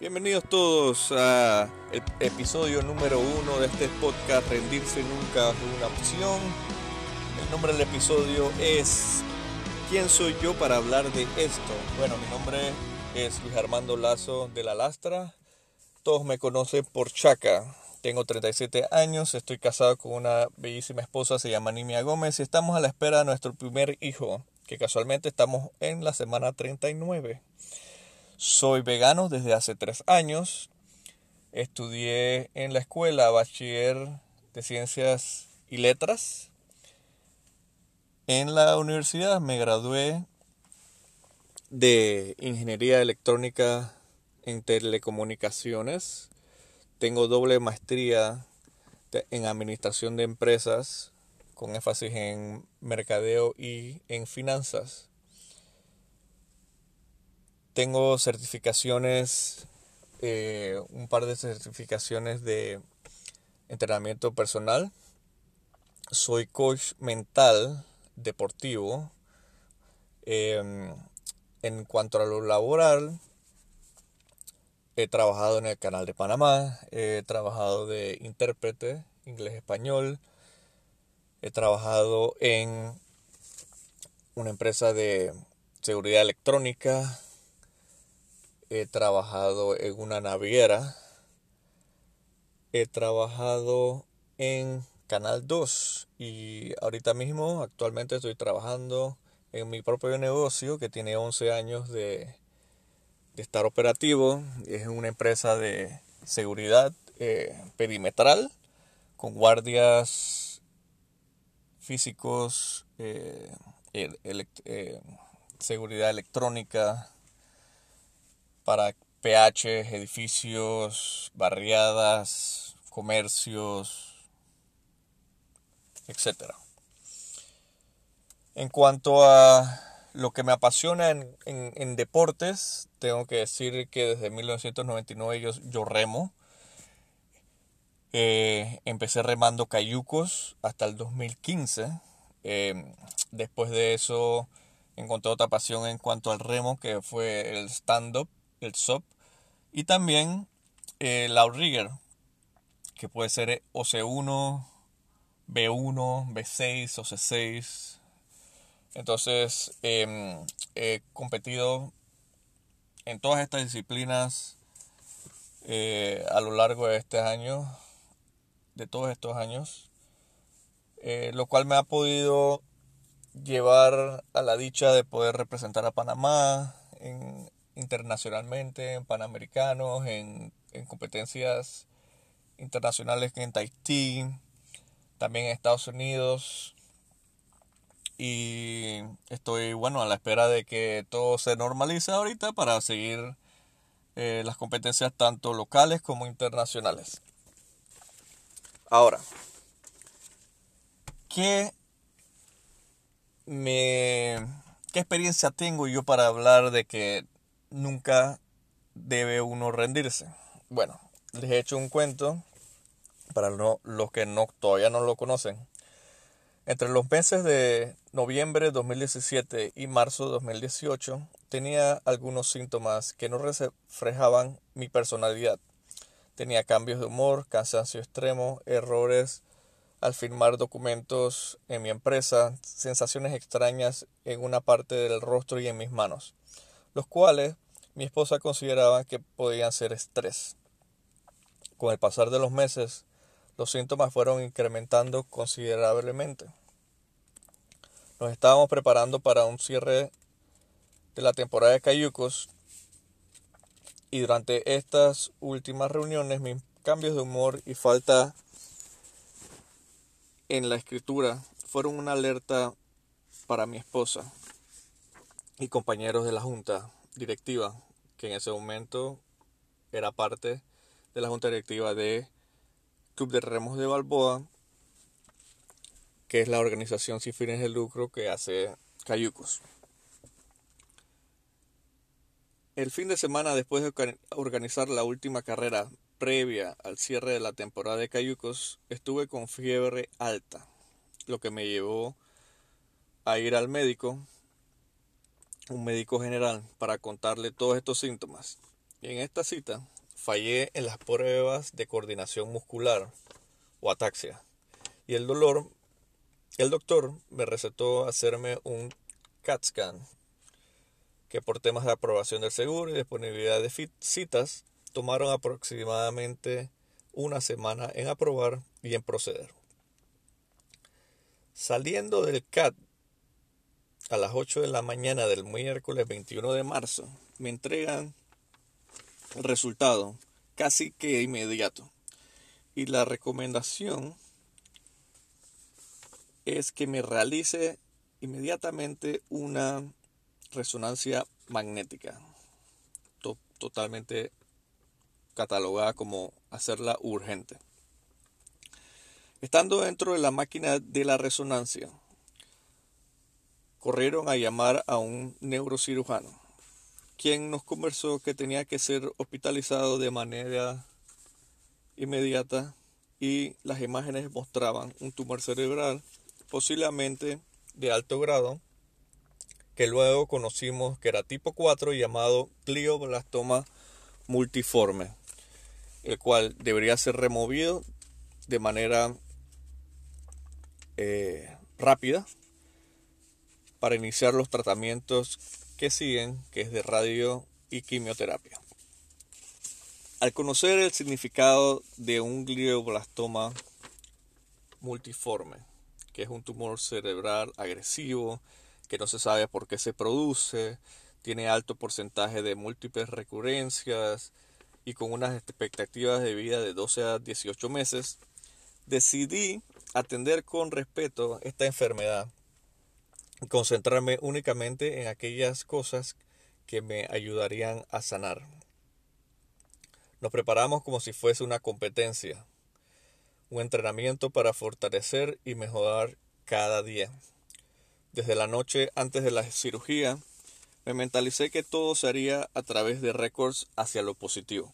Bienvenidos todos a el episodio número uno de este podcast Rendirse nunca es una opción. El nombre del episodio es ¿Quién soy yo para hablar de esto? Bueno, mi nombre es Luis Armando Lazo de la Lastra. Todos me conocen por Chaca. Tengo 37 años, estoy casado con una bellísima esposa, se llama Nimia Gómez y estamos a la espera de nuestro primer hijo, que casualmente estamos en la semana 39. Soy vegano desde hace tres años. Estudié en la escuela bachiller de ciencias y letras. En la universidad me gradué de ingeniería electrónica en telecomunicaciones. Tengo doble maestría en administración de empresas con énfasis en mercadeo y en finanzas. Tengo certificaciones, eh, un par de certificaciones de entrenamiento personal. Soy coach mental deportivo. Em, en cuanto a lo laboral, he trabajado en el canal de Panamá, he trabajado de intérprete inglés-español, he trabajado en una empresa de seguridad electrónica, he trabajado en una naviera, he trabajado en Canal 2 y ahorita mismo actualmente estoy trabajando en mi propio negocio que tiene 11 años de, estar operativo. Es una empresa de seguridad eh, perimetral con guardias físicos, eh, eh, seguridad electrónica, para PH, edificios, barriadas, comercios, etc. En cuanto a lo que me apasiona en, deportes, tengo que decir que desde 1999 yo, yo remo. Eh, empecé remando cayucos hasta el 2015. Eh, después de eso encontré otra pasión en cuanto al remo, que fue el stand-up el SOP, y también el outrigger, que puede ser OC1, B1, B6, OC6. Entonces, em, he competido en todas estas disciplinas eh, a lo largo de este año, de todos estos años, eh, lo cual me ha podido llevar a la dicha de poder representar a Panamá en, internacionalmente, en Panamericanos, en, competencias internacionales en Tahití, también en Estados Unidos. Y estoy, bueno, a la espera de que todo se normalice ahorita para seguir eh, las competencias tanto locales como internacionales. Ahora, ¿qué me qué experiencia tengo yo para hablar de que nunca debe uno rendirse. Bueno, les he hecho un cuento para los que no, todavía no lo conocen. Entre los meses de noviembre de 2017 y marzo de 2018 tenía algunos síntomas que no reflejaban mi personalidad. Tenía cambios de humor, cansancio extremo, errores al firmar documentos en mi empresa, sensaciones extrañas en una parte del rostro y en mis manos los cuales mi esposa consideraba que podían ser estrés. Con el pasar de los meses, los síntomas fueron incrementando considerablemente. Nos estábamos preparando para un cierre de la temporada de cayucos y durante estas últimas reuniones mis cambios de humor y falta en la escritura fueron una alerta para mi esposa y compañeros de la junta directiva, que en ese momento era parte de la junta directiva de Club de Remos de Balboa, que es la organización sin fines de lucro que hace Cayucos. El fin de semana después de organizar la última carrera previa al cierre de la temporada de Cayucos, estuve con fiebre alta, lo que me llevó a ir al médico un médico general para contarle todos estos síntomas. Y en esta cita fallé en las pruebas de coordinación muscular o ataxia. Y el dolor, el doctor me recetó hacerme un CAT scan, que por temas de aprobación del seguro y disponibilidad de citas tomaron aproximadamente una semana en aprobar y en proceder. Saliendo del CAT a las 8 de la mañana del miércoles 21 de marzo, me entregan el resultado casi que inmediato. Y la recomendación es que me realice inmediatamente una resonancia magnética, totalmente catalogada como hacerla urgente. Estando dentro de la máquina de la resonancia, corrieron a llamar a un neurocirujano, quien nos conversó que tenía que ser hospitalizado de manera inmediata y las imágenes mostraban un tumor cerebral posiblemente de alto grado que luego conocimos que era tipo 4 llamado glioblastoma multiforme, el cual debería ser removido de manera eh, rápida para iniciar los tratamientos que siguen, que es de radio y quimioterapia. Al conocer el significado de un glioblastoma multiforme, que es un tumor cerebral agresivo, que no se sabe por qué se produce, tiene alto porcentaje de múltiples recurrencias y con unas expectativas de vida de 12 a 18 meses, decidí atender con respeto esta enfermedad concentrarme únicamente en aquellas cosas que me ayudarían a sanar. Nos preparamos como si fuese una competencia, un entrenamiento para fortalecer y mejorar cada día. Desde la noche antes de la cirugía, me mentalicé que todo se haría a través de récords hacia lo positivo.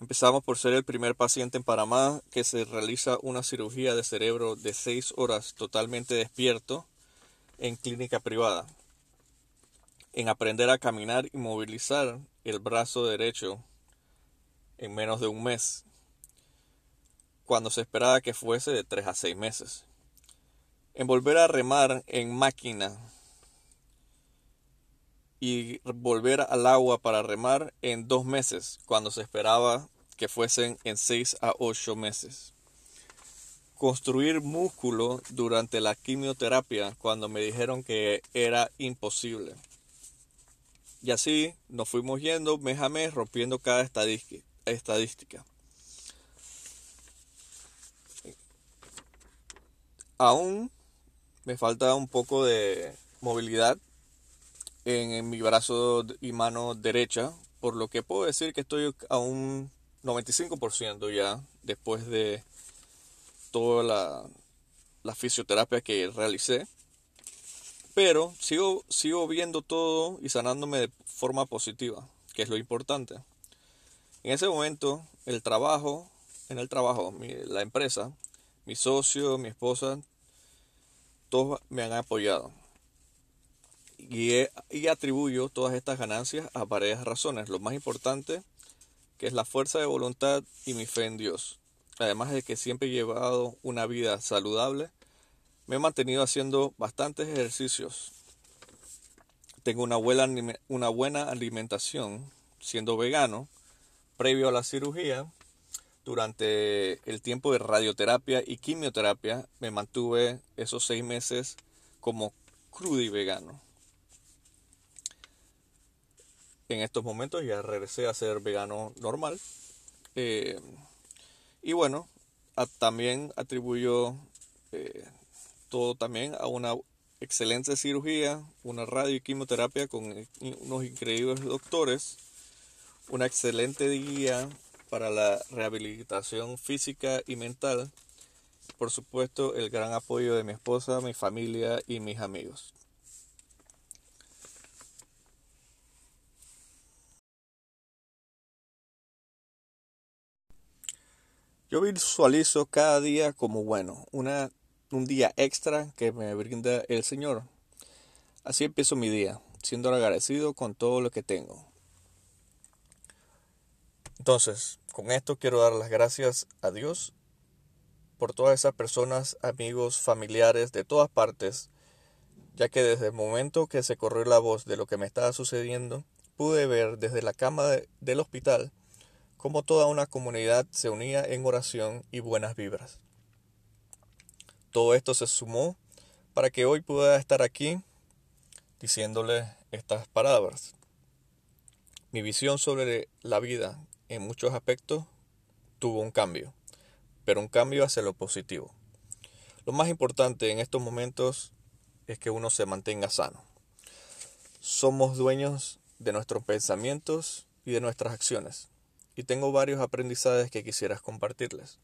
Empezamos por ser el primer paciente en Panamá que se realiza una cirugía de cerebro de 6 horas totalmente despierto en clínica privada. En aprender a caminar y movilizar el brazo derecho en menos de un mes, cuando se esperaba que fuese de 3 a 6 meses. En volver a remar en máquina y volver al agua para remar en dos meses, cuando se esperaba que fuesen en seis a ocho meses. Construir músculo durante la quimioterapia cuando me dijeron que era imposible. Y así nos fuimos yendo mes a mes rompiendo cada estadística. Aún me falta un poco de movilidad en, mi brazo y mano derecha, por lo que puedo decir que estoy a un 95% ya después de toda la, la, fisioterapia que realicé. Pero sigo, sigo viendo todo y sanándome de forma positiva, que es lo importante. En ese momento, el trabajo, en el trabajo, la empresa, mi socio, mi esposa, todos me han apoyado y, atribuyo todas estas ganancias a varias razones. Lo más importante, que es la fuerza de voluntad y mi fe en Dios. Además de que siempre he llevado una vida saludable, me he mantenido haciendo bastantes ejercicios. Tengo una buena, una buena alimentación, siendo vegano, previo a la cirugía. Durante el tiempo de radioterapia y quimioterapia me mantuve esos seis meses como crudo y vegano en estos momentos ya regresé a ser vegano normal. Eh, y bueno, también atribuyo eh, todo también a una excelente cirugía, una radio y quimioterapia con unos increíbles doctores, una excelente guía para la rehabilitación física y mental, por supuesto el gran apoyo de mi esposa, mi familia y mis amigos. Yo visualizo cada día como bueno, una, un día extra que me brinda el Señor. Así empiezo mi día, siendo agradecido con todo lo que tengo. Entonces, con esto quiero dar las gracias a Dios por todas esas personas, amigos, familiares de todas partes, ya que desde el momento que se corrió la voz de lo que me estaba sucediendo, pude ver desde la cama del hospital cómo toda una comunidad se unía en oración y buenas vibras. Todo esto se sumó para que hoy pueda estar aquí diciéndole estas palabras. Mi visión sobre la vida en muchos aspectos tuvo un cambio, pero un cambio hacia lo positivo. Lo más importante en estos momentos es que uno se mantenga sano. Somos dueños de nuestros pensamientos y de nuestras acciones. Y tengo varios aprendizajes que quisieras compartirles.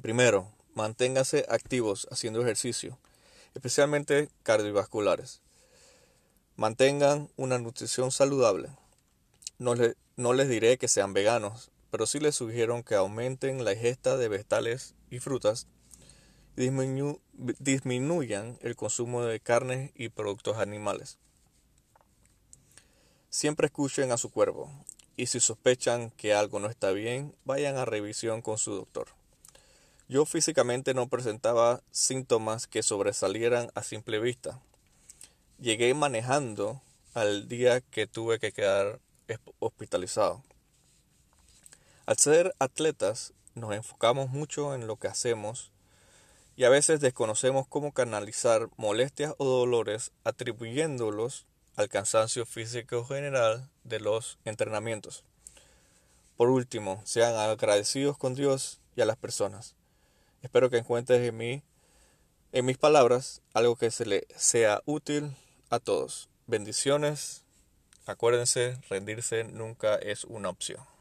Primero, manténgase activos haciendo ejercicio, especialmente cardiovasculares. Mantengan una nutrición saludable. No, no les diré que sean veganos, pero sí les sugiero que aumenten la ingesta de vegetales y frutas y disminuyan el consumo de carnes y productos animales. Siempre escuchen a su cuerpo y si sospechan que algo no está bien, vayan a revisión con su doctor. Yo físicamente no presentaba síntomas que sobresalieran a simple vista. Llegué manejando al día que tuve que quedar hospitalizado. Al ser atletas, nos enfocamos mucho en lo que hacemos y a veces desconocemos cómo canalizar molestias o dolores atribuyéndolos al cansancio físico general de los entrenamientos. Por último, sean agradecidos con Dios y a las personas. Espero que encuentres en mí, en mis palabras, algo que se le sea útil a todos. Bendiciones. Acuérdense, rendirse nunca es una opción.